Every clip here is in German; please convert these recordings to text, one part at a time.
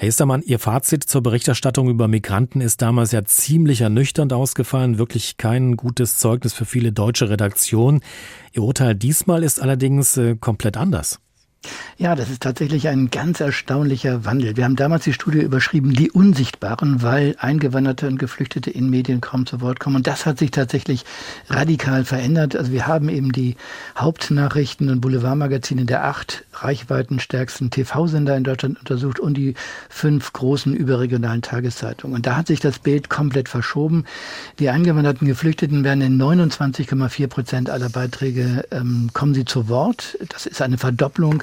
Herr Istermann, Ihr Fazit zur Berichterstattung über Migranten ist damals ja ziemlich ernüchternd ausgefallen, wirklich kein gutes Zeugnis für viele deutsche Redaktionen. Ihr Urteil diesmal ist allerdings äh, komplett anders. Ja, das ist tatsächlich ein ganz erstaunlicher Wandel. Wir haben damals die Studie überschrieben, die Unsichtbaren, weil Eingewanderte und Geflüchtete in Medien kaum zu Wort kommen. Und das hat sich tatsächlich radikal verändert. Also wir haben eben die Hauptnachrichten und Boulevardmagazine der acht reichweitenstärksten TV-Sender in Deutschland untersucht und die fünf großen überregionalen Tageszeitungen. Und da hat sich das Bild komplett verschoben. Die eingewanderten Geflüchteten werden in 29,4 Prozent aller Beiträge ähm, kommen sie zu Wort. Das ist eine Verdopplung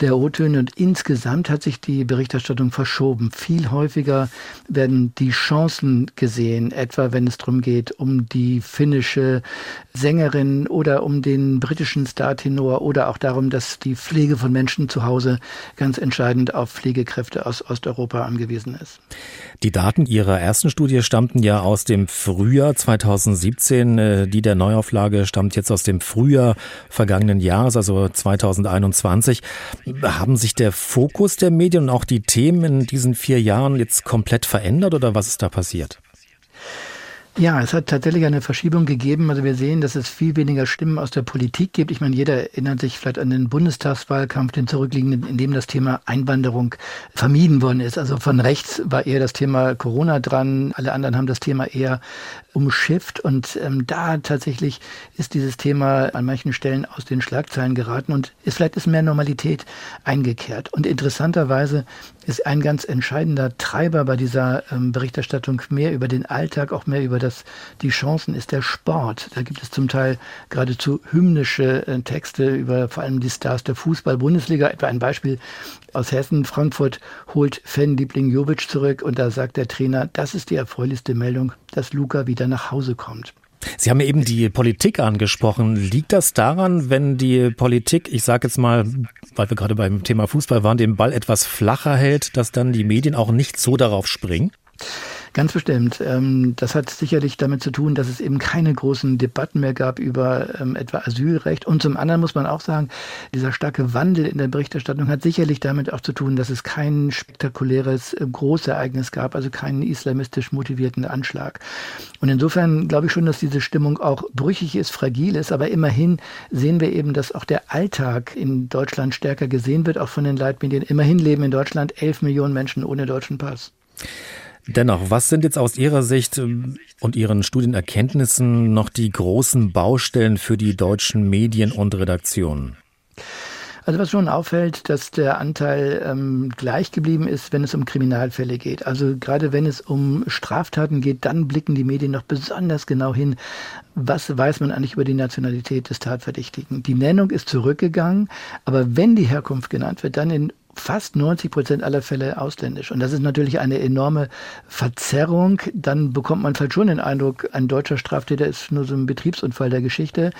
der O-Töne und insgesamt hat sich die Berichterstattung verschoben. Viel häufiger werden die Chancen gesehen, etwa wenn es darum geht, um die finnische Sängerin oder um den britischen Startenor oder auch darum, dass die Pflege von Menschen zu Hause ganz entscheidend auf Pflegekräfte aus Osteuropa angewiesen ist. Die Daten Ihrer ersten Studie stammten ja aus dem Frühjahr 2017. Äh, die der Neuauflage stammt jetzt aus dem Frühjahr vergangenen Jahres, also 2021. Haben sich der Fokus der Medien und auch die Themen in diesen vier Jahren jetzt komplett verändert oder was ist da passiert? Ja, es hat tatsächlich eine Verschiebung gegeben. Also wir sehen, dass es viel weniger Stimmen aus der Politik gibt. Ich meine, jeder erinnert sich vielleicht an den Bundestagswahlkampf, den zurückliegenden, in dem das Thema Einwanderung vermieden worden ist. Also von rechts war eher das Thema Corona dran. Alle anderen haben das Thema eher umschifft. Und ähm, da tatsächlich ist dieses Thema an manchen Stellen aus den Schlagzeilen geraten und ist vielleicht ist mehr Normalität eingekehrt. Und interessanterweise ist ein ganz entscheidender Treiber bei dieser ähm, Berichterstattung mehr über den Alltag, auch mehr über das, die Chancen, ist der Sport. Da gibt es zum Teil geradezu hymnische äh, Texte über vor allem die Stars der Fußball-Bundesliga. Etwa ein Beispiel aus Hessen. Frankfurt holt Fanliebling Jovic zurück und da sagt der Trainer, das ist die erfreulichste Meldung, dass Luca wieder nach Hause kommt. Sie haben eben die Politik angesprochen. Liegt das daran, wenn die Politik, ich sage jetzt mal, weil wir gerade beim Thema Fußball waren, den Ball etwas flacher hält, dass dann die Medien auch nicht so darauf springen? Ganz bestimmt. Ähm, das hat sicherlich damit zu tun, dass es eben keine großen Debatten mehr gab über ähm, etwa Asylrecht. Und zum anderen muss man auch sagen, dieser starke Wandel in der Berichterstattung hat sicherlich damit auch zu tun, dass es kein spektakuläres äh, Großereignis gab, also keinen islamistisch motivierten Anschlag. Und insofern glaube ich schon, dass diese Stimmung auch brüchig ist, fragil ist. Aber immerhin sehen wir eben, dass auch der Alltag in Deutschland stärker gesehen wird, auch von den Leitmedien. Immerhin leben in Deutschland elf Millionen Menschen ohne deutschen Pass. Dennoch, was sind jetzt aus Ihrer Sicht ähm, und Ihren Studienerkenntnissen noch die großen Baustellen für die deutschen Medien und Redaktionen? Also was schon auffällt, dass der Anteil ähm, gleich geblieben ist, wenn es um Kriminalfälle geht. Also gerade wenn es um Straftaten geht, dann blicken die Medien noch besonders genau hin, was weiß man eigentlich über die Nationalität des Tatverdächtigen. Die Nennung ist zurückgegangen, aber wenn die Herkunft genannt wird, dann in fast 90 Prozent aller Fälle ausländisch. Und das ist natürlich eine enorme Verzerrung. Dann bekommt man vielleicht schon den Eindruck, ein deutscher Straftäter ist nur so ein Betriebsunfall der Geschichte.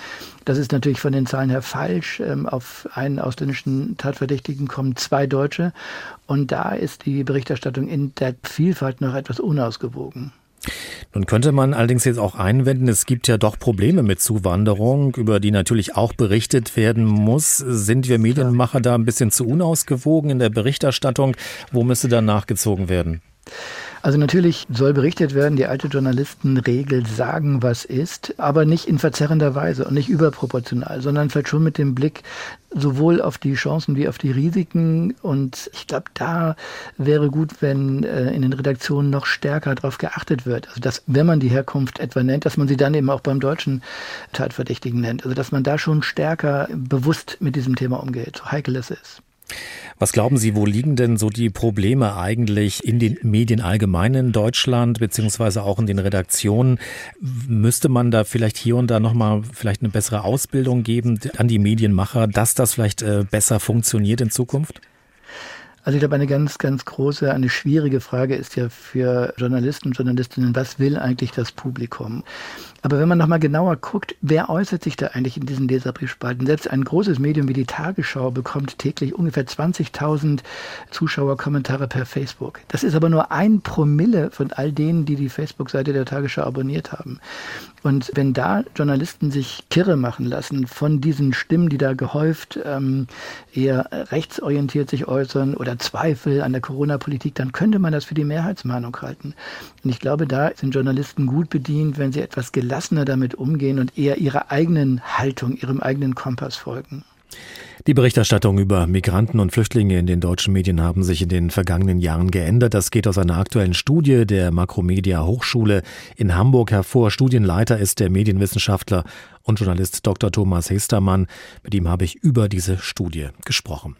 Das ist natürlich von den Zahlen her falsch. Ähm, auf einen ausländischen Tatverdächtigen kommen zwei Deutsche. Und da ist die Berichterstattung in der Vielfalt noch etwas unausgewogen. Nun könnte man allerdings jetzt auch einwenden, es gibt ja doch Probleme mit Zuwanderung, über die natürlich auch berichtet werden muss. Sind wir Medienmacher da ein bisschen zu unausgewogen in der Berichterstattung? Wo müsste da nachgezogen werden? Also natürlich soll berichtet werden, die alte Journalistenregel sagen, was ist, aber nicht in verzerrender Weise und nicht überproportional, sondern vielleicht schon mit dem Blick sowohl auf die Chancen wie auf die Risiken. Und ich glaube, da wäre gut, wenn äh, in den Redaktionen noch stärker darauf geachtet wird. Also dass, wenn man die Herkunft etwa nennt, dass man sie dann eben auch beim deutschen Tatverdächtigen nennt. Also dass man da schon stärker bewusst mit diesem Thema umgeht, so heikel es ist. Was glauben Sie, wo liegen denn so die Probleme eigentlich in den Medien allgemein in Deutschland, beziehungsweise auch in den Redaktionen? Müsste man da vielleicht hier und da nochmal vielleicht eine bessere Ausbildung geben an die Medienmacher, dass das vielleicht äh, besser funktioniert in Zukunft? Also ich glaube, eine ganz, ganz große, eine schwierige Frage ist ja für Journalisten und Journalistinnen, was will eigentlich das Publikum? Aber wenn man nochmal genauer guckt, wer äußert sich da eigentlich in diesen Leserbriefspalten? Selbst ein großes Medium wie die Tagesschau bekommt täglich ungefähr 20.000 Zuschauerkommentare per Facebook. Das ist aber nur ein Promille von all denen, die die Facebook-Seite der Tagesschau abonniert haben. Und wenn da Journalisten sich kirre machen lassen von diesen Stimmen, die da gehäuft ähm, eher rechtsorientiert sich äußern oder Zweifel an der Corona-Politik, dann könnte man das für die Mehrheitsmeinung halten. Und ich glaube, da sind Journalisten gut bedient, wenn sie etwas gelassener damit umgehen und eher ihrer eigenen Haltung, ihrem eigenen Kompass folgen. Die Berichterstattung über Migranten und Flüchtlinge in den deutschen Medien haben sich in den vergangenen Jahren geändert. Das geht aus einer aktuellen Studie der Makromedia Hochschule in Hamburg hervor. Studienleiter ist der Medienwissenschaftler und Journalist Dr. Thomas Hestermann. Mit ihm habe ich über diese Studie gesprochen.